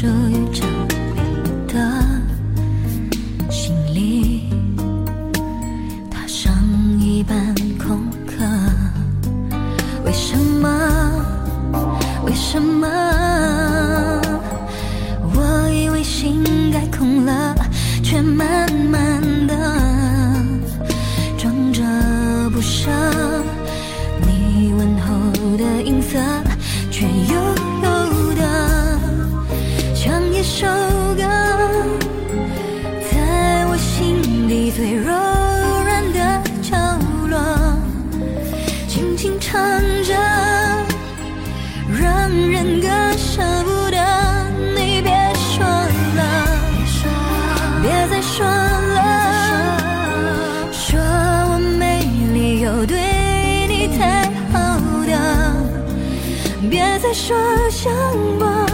属于这别说想我。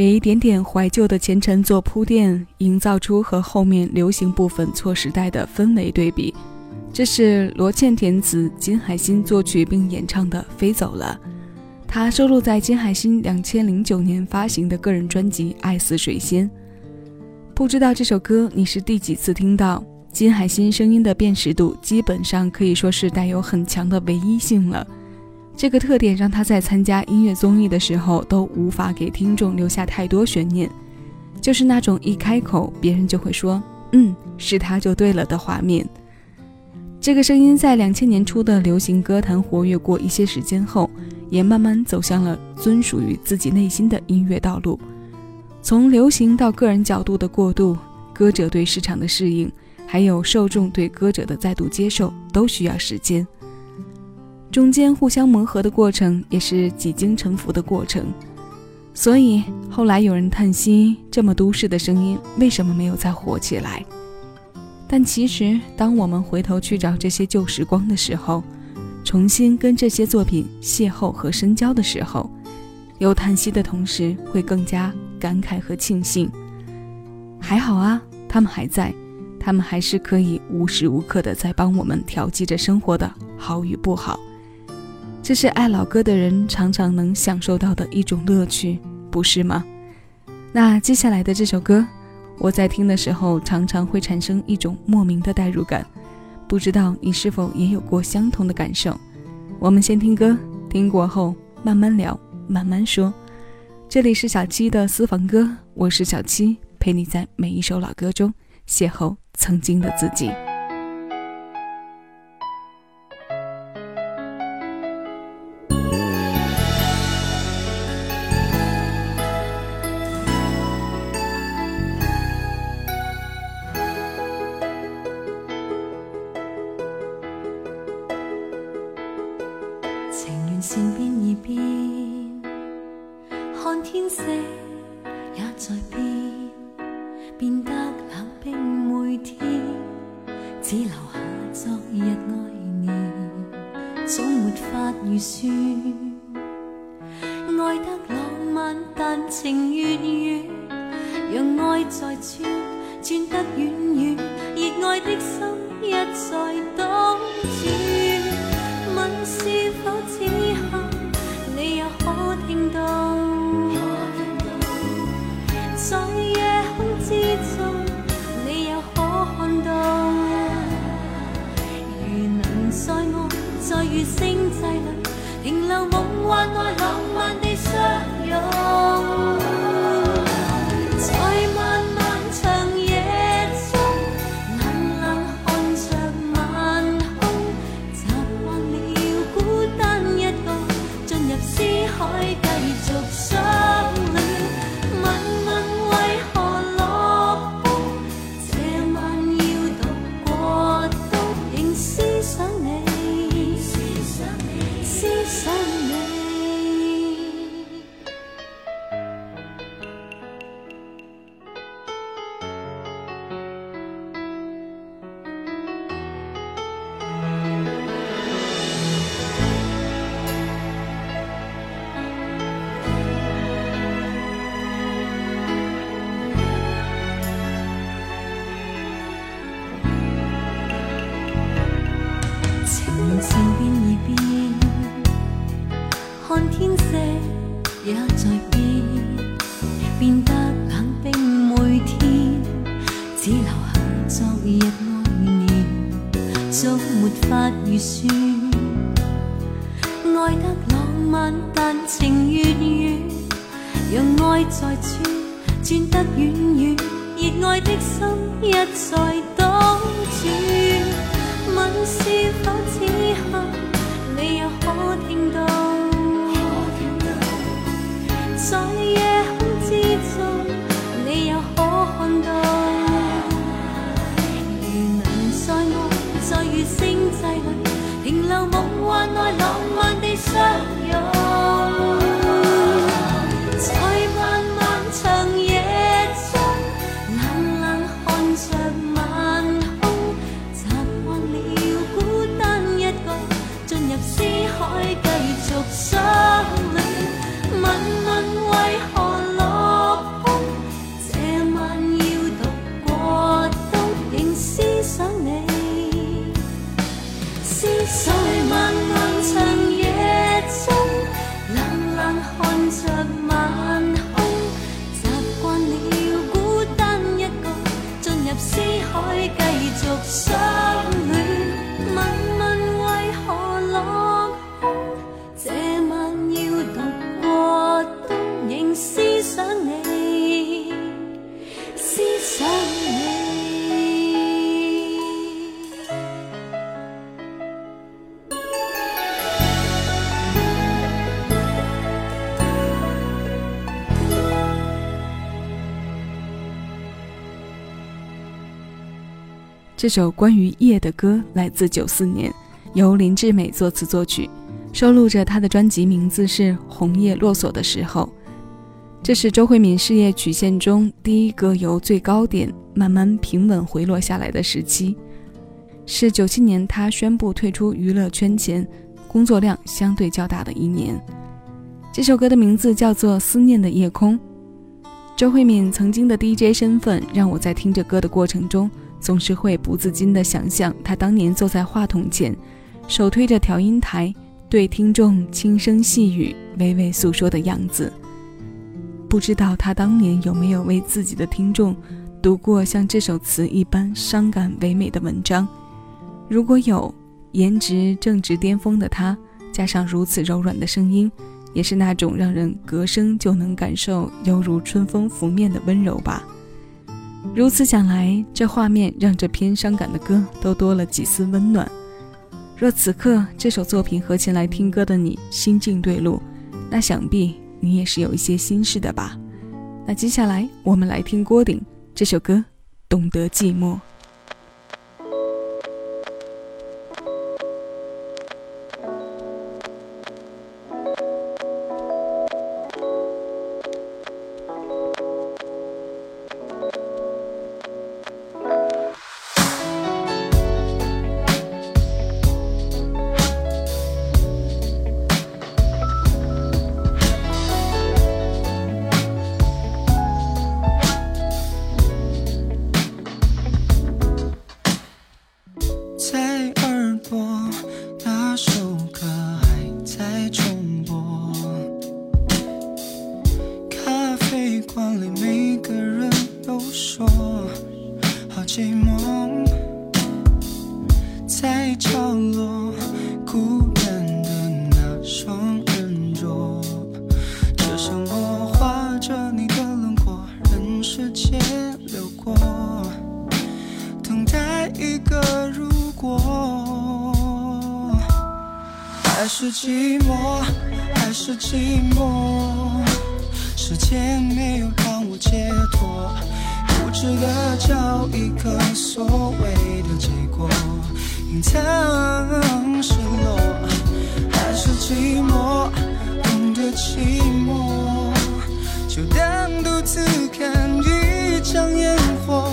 给一点点怀旧的前尘做铺垫，营造出和后面流行部分错时代的氛围对比。这是罗茜填词，金海心作曲并演唱的《飞走了》，它收录在金海心两千零九年发行的个人专辑《爱似水仙》。不知道这首歌你是第几次听到？金海心声音的辨识度基本上可以说是带有很强的唯一性了。这个特点让他在参加音乐综艺的时候都无法给听众留下太多悬念，就是那种一开口别人就会说“嗯，是他就对了”的画面。这个声音在两千年初的流行歌坛活跃过一些时间后，也慢慢走向了尊属于自己内心的音乐道路。从流行到个人角度的过渡，歌者对市场的适应，还有受众对歌者的再度接受，都需要时间。中间互相磨合的过程，也是几经沉浮的过程。所以后来有人叹息，这么都市的声音为什么没有再火起来？但其实，当我们回头去找这些旧时光的时候，重新跟这些作品邂逅和深交的时候，有叹息的同时，会更加感慨和庆幸。还好啊，他们还在，他们还是可以无时无刻的在帮我们调剂着生活的好与不好。这是爱老歌的人常常能享受到的一种乐趣，不是吗？那接下来的这首歌，我在听的时候常常会产生一种莫名的代入感，不知道你是否也有过相同的感受？我们先听歌，听过后慢慢聊，慢慢说。这里是小七的私房歌，我是小七，陪你在每一首老歌中邂逅曾经的自己。紧闭昨日爱念，总没法预算。爱得浪漫，但情愿远，让爱在转，转得远远。热爱的心一再倒转，问是否此刻你也可听到？在夜。浪漫地相遇。这首关于夜的歌来自九四年，由林志美作词作曲，收录着她的专辑名字是《红叶落锁的时候》。这是周慧敏事业曲线中第一个由最高点慢慢平稳回落下来的时期，是九七年她宣布退出娱乐圈前，工作量相对较大的一年。这首歌的名字叫做《思念的夜空》。周慧敏曾经的 DJ 身份，让我在听着歌的过程中。总是会不自禁地想象他当年坐在话筒前，手推着调音台，对听众轻声细语、娓娓诉说的样子。不知道他当年有没有为自己的听众读过像这首词一般伤感唯美的文章。如果有颜值正值巅峰的他，加上如此柔软的声音，也是那种让人隔声就能感受犹如春风拂面的温柔吧。如此想来，这画面让这篇伤感的歌都多了几丝温暖。若此刻这首作品和前来听歌的你心境对路，那想必你也是有一些心事的吧。那接下来我们来听郭顶这首歌《懂得寂寞》。还是寂寞，还是寂寞？时间没有让我解脱，固执的找一个所谓的结果，隐藏失落。还是寂寞，懂得寂寞，就当独自看一场烟火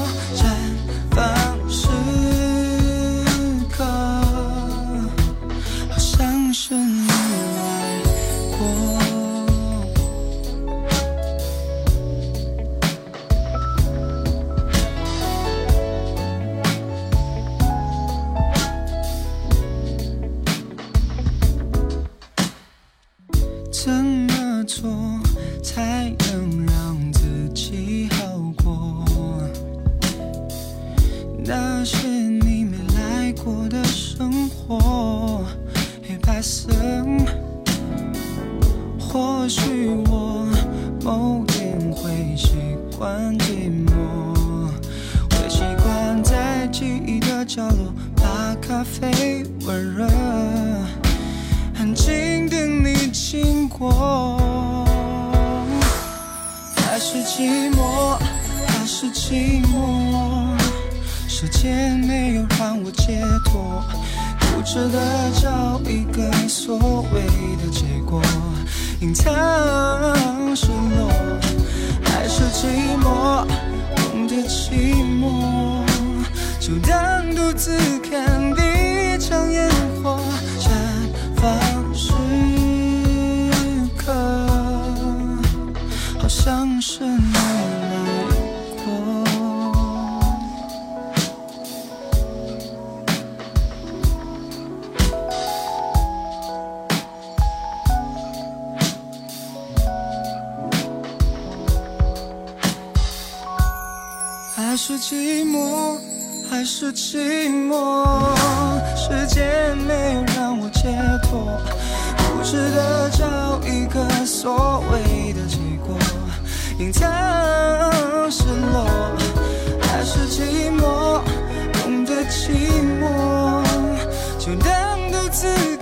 还是寂寞，还是寂寞？时间没有让我解脱，固执的找一个所谓的结果，隐藏失落，还是寂寞，懂得寂寞，就当独自看一场烟火好像是。是寂寞，还是寂寞？时间没有让我解脱，固执的找一个所谓的结果，隐藏失落。还是寂寞，懂得寂寞，就当独自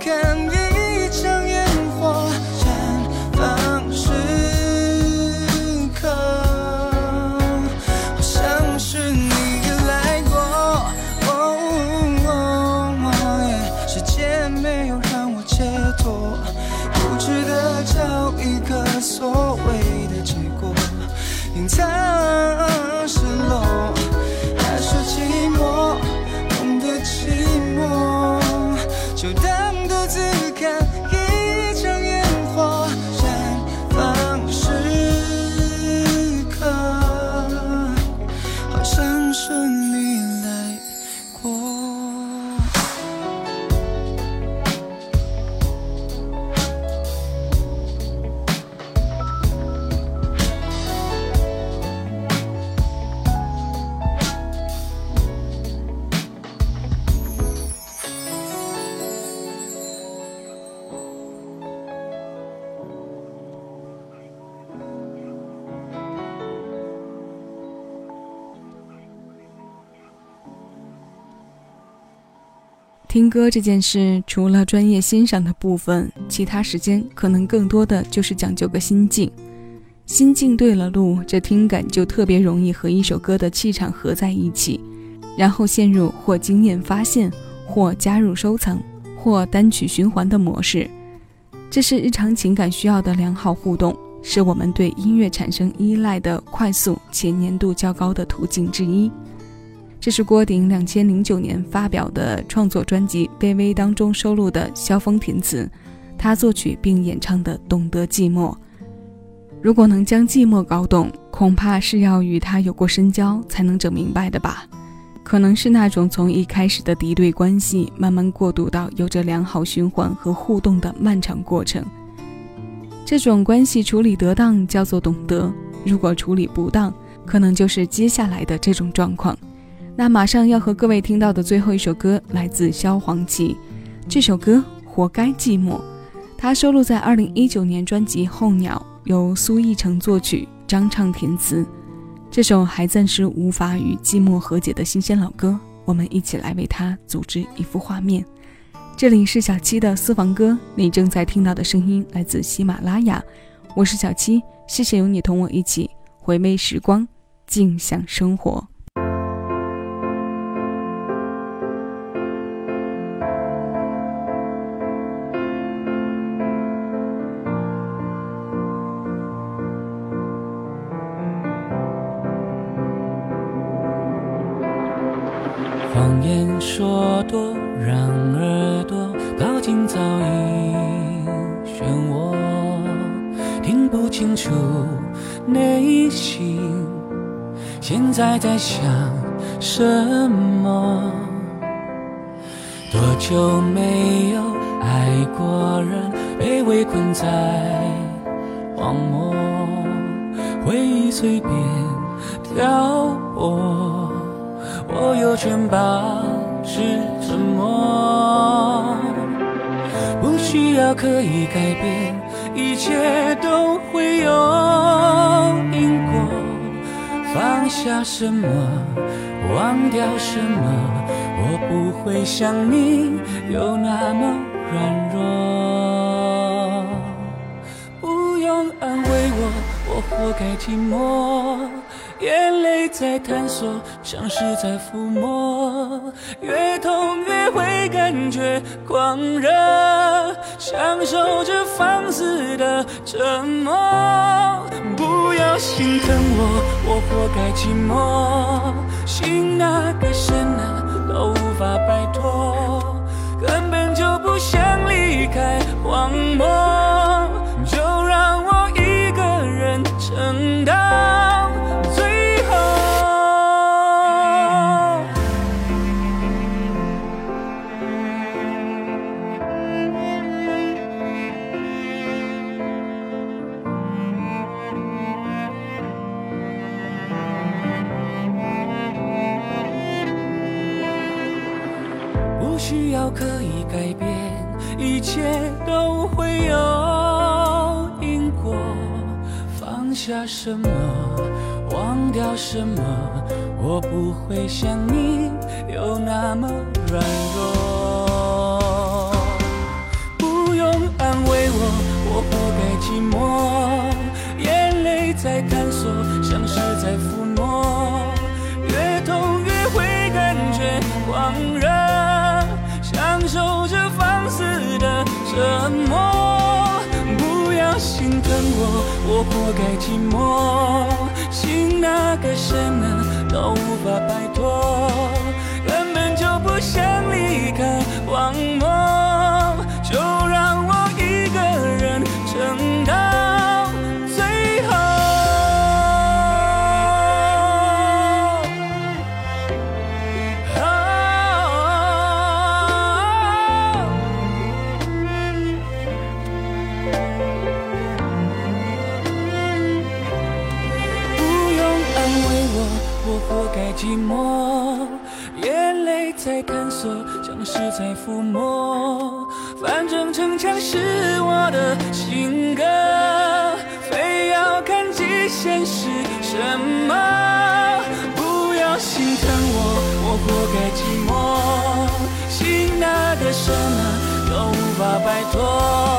听歌这件事，除了专业欣赏的部分，其他时间可能更多的就是讲究个心境。心境对了路，这听感就特别容易和一首歌的气场合在一起，然后陷入或经验发现，或加入收藏，或单曲循环的模式。这是日常情感需要的良好互动，是我们对音乐产生依赖的快速且粘度较高的途径之一。这是郭顶两千零九年发表的创作专辑《卑微》当中收录的萧峰填词，他作曲并演唱的《懂得寂寞》。如果能将寂寞搞懂，恐怕是要与他有过深交才能整明白的吧？可能是那种从一开始的敌对关系，慢慢过渡到有着良好循环和互动的漫长过程。这种关系处理得当叫做懂得，如果处理不当，可能就是接下来的这种状况。那马上要和各位听到的最后一首歌来自萧煌奇，这首歌《活该寂寞》，它收录在二零一九年专辑《候鸟》。由苏奕成作曲，张畅填词。这首还暂时无法与寂寞和解的新鲜老歌，我们一起来为它组织一幅画面。这里是小七的私房歌，你正在听到的声音来自喜马拉雅，我是小七，谢谢有你同我一起回味时光，静享生活。谎言说多，让耳朵靠近噪音漩涡，听不清楚内心现在在想什么。多久没有爱过人，被围困在荒漠，回忆随便挑拨。我有权保持沉默，不需要刻意改变，一切都会有因果。放下什么，忘掉什么，我不会像你有那么软弱。不用安慰我，我活该寂寞。眼泪在探索，像是在抚摸，越痛越会感觉狂热，享受着放肆的沉默。不要心疼我，我活该寂寞，心那个深掉什么，我不会像你有那么软弱。不用安慰我，我不该寂寞，眼泪在探索，像是在抚摸，越痛越会感觉狂热。受着放肆的折磨，不要心疼我，我活该寂寞，心那个深啊，都无法摆脱，根本就不想离开荒漠，为什么都无法摆脱。